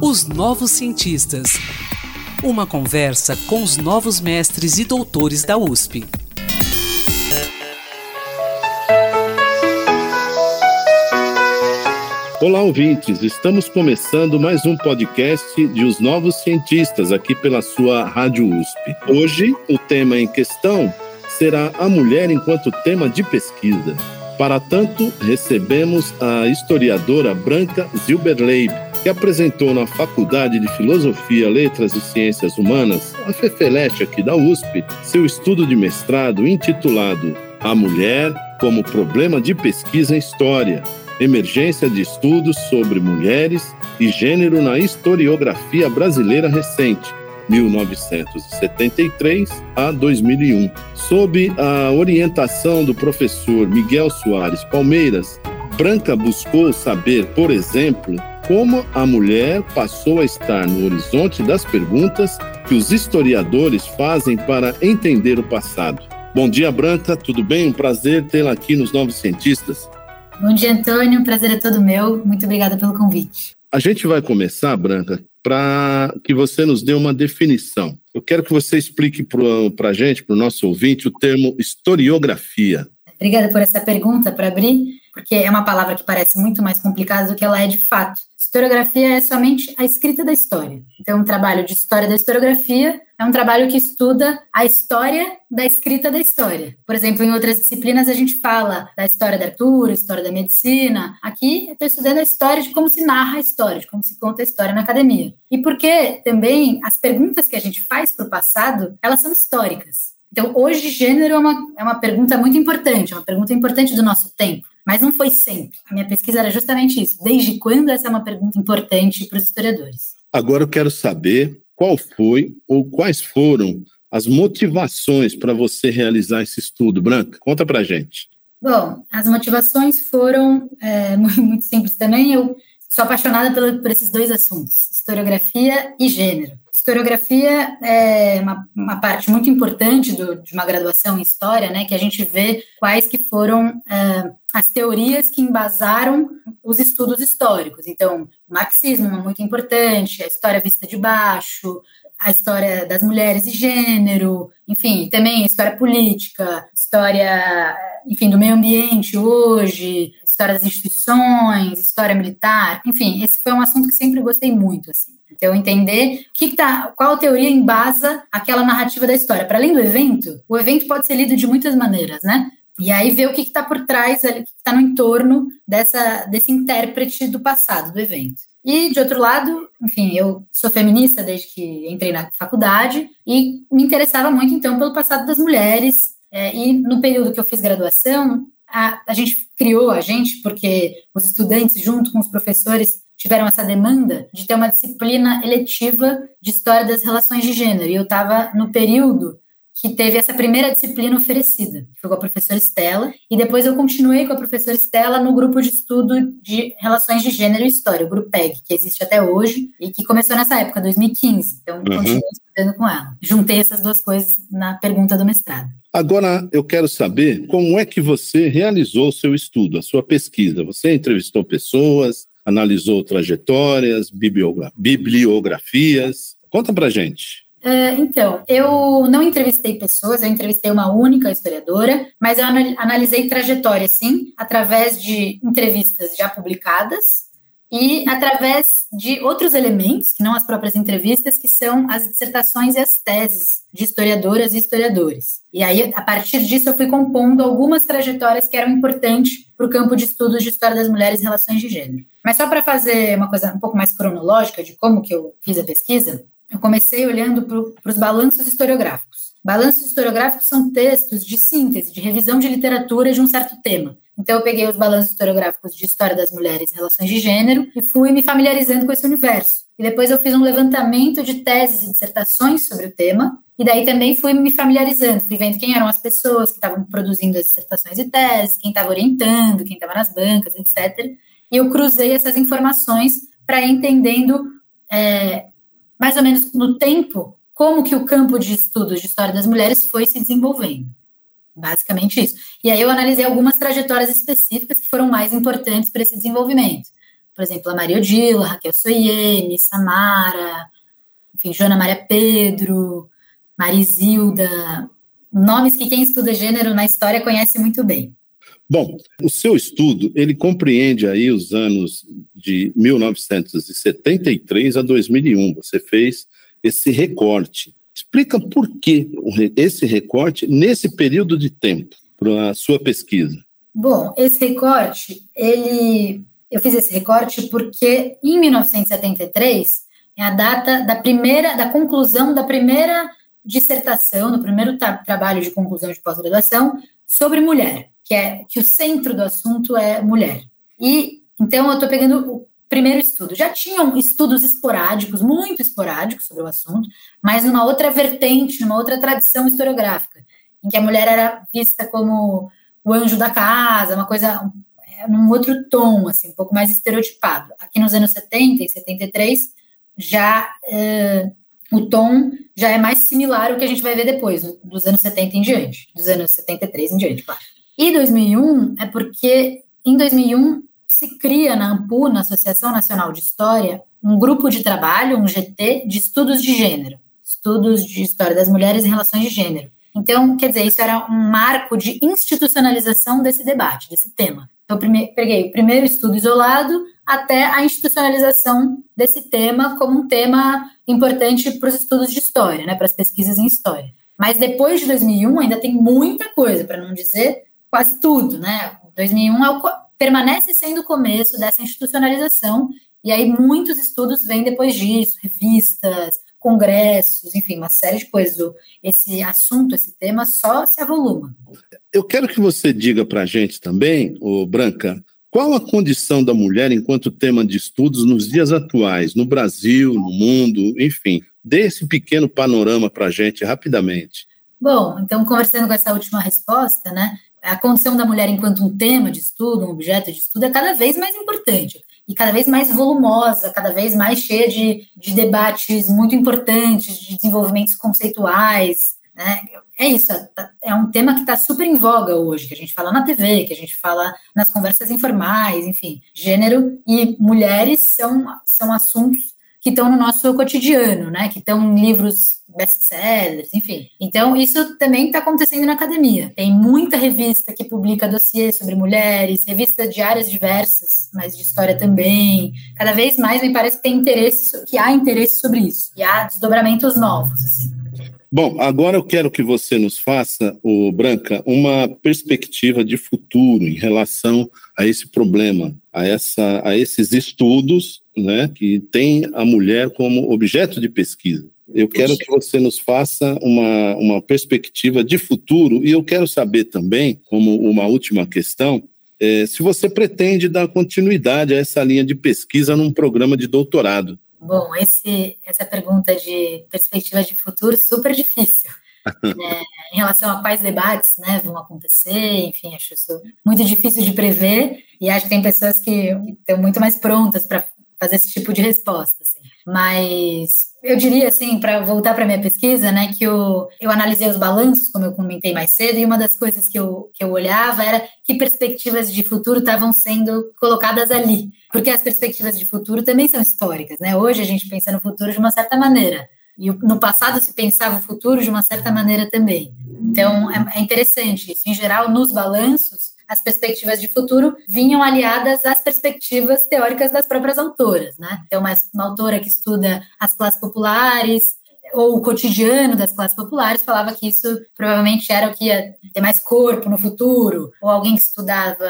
Os Novos Cientistas. Uma conversa com os novos mestres e doutores da USP. Olá, ouvintes! Estamos começando mais um podcast de Os Novos Cientistas aqui pela sua Rádio USP. Hoje, o tema em questão será a mulher enquanto tema de pesquisa. Para tanto, recebemos a historiadora Branca Zilberleib, que apresentou na Faculdade de Filosofia, Letras e Ciências Humanas, a FEFELESH aqui da USP, seu estudo de mestrado intitulado A Mulher como Problema de Pesquisa em História, emergência de estudos sobre mulheres e gênero na historiografia brasileira recente, 1973 a 2001. Sob a orientação do professor Miguel Soares Palmeiras, Branca buscou saber, por exemplo, como a mulher passou a estar no horizonte das perguntas que os historiadores fazem para entender o passado. Bom dia, Branca, tudo bem? Um prazer tê-la aqui nos Novos Cientistas. Bom dia, Antônio. Prazer é todo meu. Muito obrigada pelo convite. A gente vai começar, Branca, para que você nos dê uma definição. Eu quero que você explique para a gente, para o nosso ouvinte, o termo historiografia. Obrigada por essa pergunta, para abrir, porque é uma palavra que parece muito mais complicada do que ela é de fato. Historiografia é somente a escrita da história. Então, um trabalho de história da historiografia é um trabalho que estuda a história da escrita da história. Por exemplo, em outras disciplinas a gente fala da história da arquitetura, história da medicina. Aqui eu estou estudando a história de como se narra a história, de como se conta a história na academia. E porque também as perguntas que a gente faz para o passado, elas são históricas. Então, hoje, gênero é uma, é uma pergunta muito importante, é uma pergunta importante do nosso tempo. Mas não foi sempre. A minha pesquisa era justamente isso. Desde quando essa é uma pergunta importante para os historiadores? Agora eu quero saber qual foi ou quais foram as motivações para você realizar esse estudo, Branca. Conta para gente. Bom, as motivações foram é, muito simples também. Eu sou apaixonada por, por esses dois assuntos, historiografia e gênero. Historiografia é uma, uma parte muito importante do, de uma graduação em História, né, que a gente vê quais que foram é, as teorias que embasaram os estudos históricos. Então, o marxismo é muito importante, a história vista de baixo, a história das mulheres e gênero, enfim, também história política, história, enfim, do meio ambiente hoje, história das instituições, história militar, enfim, esse foi um assunto que sempre gostei muito, assim. Então, entender o que, tá, qual teoria embasa aquela narrativa da história. Para além do evento, o evento pode ser lido de muitas maneiras, né? E aí ver o que está por trás, o que está no entorno dessa, desse intérprete do passado, do evento. E, de outro lado, enfim, eu sou feminista desde que entrei na faculdade e me interessava muito, então, pelo passado das mulheres. É, e no período que eu fiz graduação, a, a gente criou a gente, porque os estudantes, junto com os professores, tiveram essa demanda de ter uma disciplina eletiva de história das relações de gênero. E eu estava no período que teve essa primeira disciplina oferecida, que foi com a professora Estela, e depois eu continuei com a professora Estela no grupo de estudo de relações de gênero e história, o grupo PEG, que existe até hoje e que começou nessa época, 2015. Então, uhum. continuei estudando com ela. Juntei essas duas coisas na pergunta do mestrado. Agora, eu quero saber como é que você realizou o seu estudo, a sua pesquisa. Você entrevistou pessoas, analisou trajetórias, bibliografias. Conta pra gente. Uh, então, eu não entrevistei pessoas, eu entrevistei uma única historiadora, mas eu analisei trajetória, sim, através de entrevistas já publicadas e através de outros elementos, que não as próprias entrevistas, que são as dissertações e as teses de historiadoras e historiadores. E aí, a partir disso, eu fui compondo algumas trajetórias que eram importantes para o campo de estudos de história das mulheres e relações de gênero. Mas só para fazer uma coisa um pouco mais cronológica de como que eu fiz a pesquisa, eu comecei olhando para os balanços historiográficos. Balanços historiográficos são textos de síntese, de revisão de literatura de um certo tema. Então, eu peguei os balanços historiográficos de história das mulheres e relações de gênero e fui me familiarizando com esse universo. E depois eu fiz um levantamento de teses e dissertações sobre o tema, e daí também fui me familiarizando, fui vendo quem eram as pessoas que estavam produzindo as dissertações e teses, quem estava orientando, quem estava nas bancas, etc. E eu cruzei essas informações para ir entendendo, é, mais ou menos no tempo, como que o campo de estudos de história das mulheres foi se desenvolvendo. Basicamente isso. E aí eu analisei algumas trajetórias específicas que foram mais importantes para esse desenvolvimento. por exemplo, a Maria Odila, Raquel Soiene, Samara, enfim, Joana Maria Pedro, Marizilda, nomes que quem estuda gênero na história conhece muito bem. Bom, o seu estudo, ele compreende aí os anos de 1973 a 2001. Você fez esse recorte. Explica por que esse recorte nesse período de tempo para a sua pesquisa. Bom, esse recorte, ele, eu fiz esse recorte porque em 1973 é a data da primeira, da conclusão da primeira dissertação, no primeiro tra trabalho de conclusão de pós-graduação sobre mulher, que é que o centro do assunto é mulher. E então eu estou pegando primeiro estudo. Já tinham estudos esporádicos, muito esporádicos sobre o assunto, mas numa outra vertente, numa outra tradição historiográfica, em que a mulher era vista como o anjo da casa, uma coisa é, num outro tom, assim, um pouco mais estereotipado. Aqui nos anos 70 e 73 já uh, o tom já é mais similar ao que a gente vai ver depois, dos anos 70 em diante, dos anos 73 em diante, claro. E 2001 é porque em 2001 se cria na AMPU, na Associação Nacional de História, um grupo de trabalho, um GT, de estudos de gênero, estudos de história das mulheres em relações de gênero. Então, quer dizer, isso era um marco de institucionalização desse debate, desse tema. Então, peguei o primeiro estudo isolado até a institucionalização desse tema como um tema importante para os estudos de história, né, para as pesquisas em história. Mas depois de 2001 ainda tem muita coisa, para não dizer quase tudo, né? 2001 é o, permanece sendo o começo dessa institucionalização e aí muitos estudos vêm depois disso, revistas, congressos, enfim, uma série de coisas. Esse assunto, esse tema só se avoluma. Eu quero que você diga para a gente também, o Branca, qual a condição da mulher enquanto tema de estudos nos dias atuais, no Brasil, no mundo, enfim? Dê esse pequeno panorama para a gente rapidamente. Bom, então, conversando com essa última resposta, né? A condição da mulher enquanto um tema de estudo, um objeto de estudo, é cada vez mais importante e cada vez mais volumosa, cada vez mais cheia de, de debates muito importantes, de desenvolvimentos conceituais. Né? É isso, é, é um tema que está super em voga hoje, que a gente fala na TV, que a gente fala nas conversas informais, enfim. Gênero e mulheres são, são assuntos que estão no nosso cotidiano, né? Que estão em livros best-sellers, enfim. Então, isso também está acontecendo na academia. Tem muita revista que publica dossiês sobre mulheres, revistas de áreas diversas, mas de história também. Cada vez mais me parece que tem interesse, que há interesse sobre isso. E há desdobramentos novos, assim. Bom, agora eu quero que você nos faça, o Branca, uma perspectiva de futuro em relação a esse problema, a, essa, a esses estudos né, que tem a mulher como objeto de pesquisa. Eu quero que você nos faça uma, uma perspectiva de futuro e eu quero saber também, como uma última questão, é, se você pretende dar continuidade a essa linha de pesquisa num programa de doutorado. Bom, esse, essa pergunta de perspectiva de futuro super difícil. É, em relação a quais debates né, vão acontecer, enfim, acho isso muito difícil de prever e acho que tem pessoas que estão muito mais prontas para fazer esse tipo de resposta. Assim. Mas eu diria, assim, para voltar para minha pesquisa, né, que eu, eu analisei os balanços, como eu comentei mais cedo, e uma das coisas que eu, que eu olhava era que perspectivas de futuro estavam sendo colocadas ali. Porque as perspectivas de futuro também são históricas, né? Hoje a gente pensa no futuro de uma certa maneira. E no passado se pensava o futuro de uma certa maneira também. Então, é, é interessante isso. Em geral, nos balanços, as perspectivas de futuro vinham aliadas às perspectivas teóricas das próprias autoras, né? Então, uma, uma autora que estuda as classes populares, ou o cotidiano das classes populares falava que isso provavelmente era o que ia ter mais corpo no futuro, ou alguém que estudava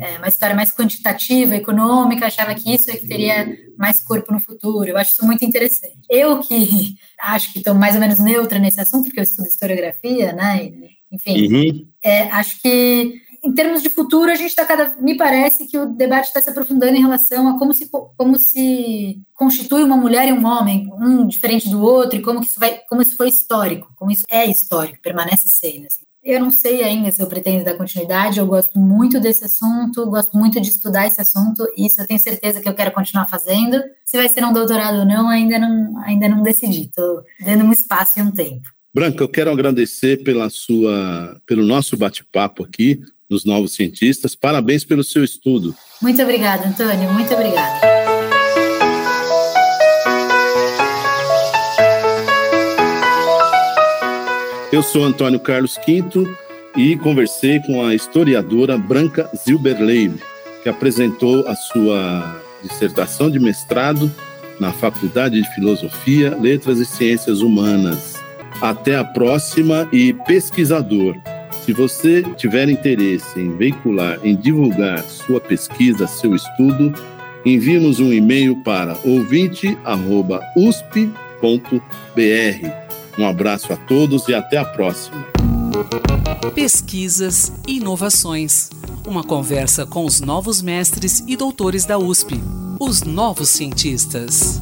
é, uma história mais quantitativa, econômica, achava que isso é que teria mais corpo no futuro. Eu acho isso muito interessante. Eu que acho que estou mais ou menos neutra nesse assunto, porque eu estudo historiografia, né? Enfim, uhum. é, acho que em termos de futuro, a gente está cada. Me parece que o debate está se aprofundando em relação a como se, como se constitui uma mulher e um homem, um diferente do outro, e como que isso vai, como isso foi histórico, como isso é histórico, permanece sendo. Assim. Eu não sei ainda se eu pretendo dar continuidade, eu gosto muito desse assunto, gosto muito de estudar esse assunto, e isso eu tenho certeza que eu quero continuar fazendo. Se vai ser um doutorado ou não, ainda não, ainda não decidi, estou dando um espaço e um tempo. Branca, eu quero agradecer pela sua, pelo nosso bate-papo aqui nos Novos Cientistas. Parabéns pelo seu estudo. Muito obrigada, Antônio. Muito obrigada. Eu sou Antônio Carlos Quinto e conversei com a historiadora Branca Zilberleib, que apresentou a sua dissertação de mestrado na Faculdade de Filosofia, Letras e Ciências Humanas. Até a próxima e pesquisador. Se você tiver interesse em veicular, em divulgar sua pesquisa, seu estudo, envie-nos um e-mail para ouvinte.usp.br. Um abraço a todos e até a próxima. Pesquisas e inovações. Uma conversa com os novos mestres e doutores da USP, os novos cientistas.